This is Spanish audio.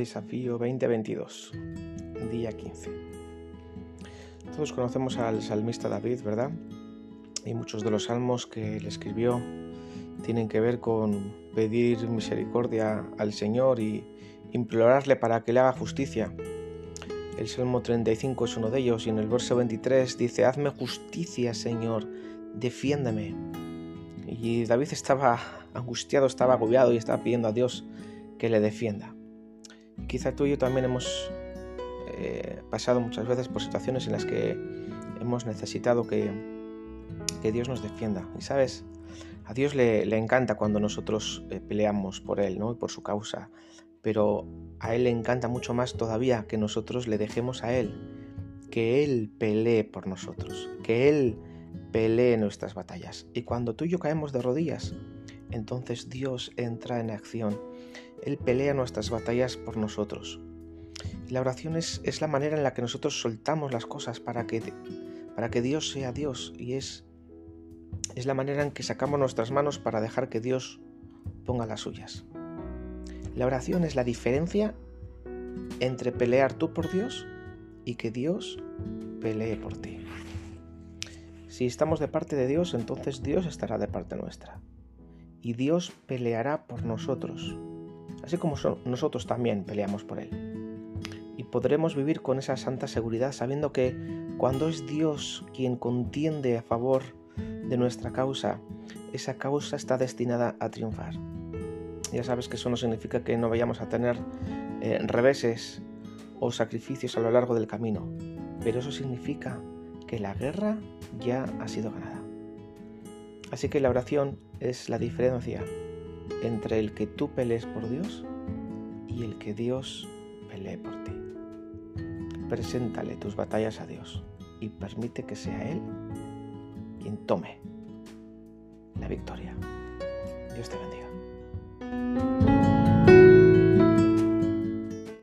Desafío 2022, día 15. Todos conocemos al salmista David, ¿verdad? Y muchos de los salmos que él escribió tienen que ver con pedir misericordia al Señor y implorarle para que le haga justicia. El Salmo 35 es uno de ellos y en el verso 23 dice, Hazme justicia, Señor, defiéndeme. Y David estaba angustiado, estaba agobiado y estaba pidiendo a Dios que le defienda. Quizá tú y yo también hemos eh, pasado muchas veces por situaciones en las que hemos necesitado que, Dios nos defienda. Y sabes, a Dios le, le encanta cuando nosotros eh, peleamos por Él ¿no? y por su causa, pero a Él le encanta mucho más todavía que nosotros le dejemos a Él, que Él pelee por nosotros, que Él pelee nuestras batallas. Y cuando tú y yo caemos de rodillas, entonces Dios entra en acción él pelea nuestras batallas por nosotros. La oración es, la manera en la que nosotros soltamos las cosas para que, para que Dios sea Dios y es, es la manera en que sacamos nuestras manos para dejar que Dios ponga las suyas. La oración es la diferencia entre pelear tú por Dios y que Dios pelee por ti. Si estamos de parte de Dios, entonces Dios estará de parte nuestra. Y Dios peleará por nosotros así como nosotros también peleamos por Él. Y podremos vivir con esa santa seguridad sabiendo que cuando es Dios quien contiende a favor de nuestra causa, esa causa está destinada a triunfar. Ya sabes que eso no significa que no vayamos a tener eh, reveses o sacrificios a lo largo del camino, pero eso significa que la guerra ya ha sido ganada. Así que la oración es la diferencia entre el que tú pelees por Dios y el que Dios pelee por ti. Preséntale tus batallas a Dios y permite que sea Él quien tome la victoria. Dios te bendiga.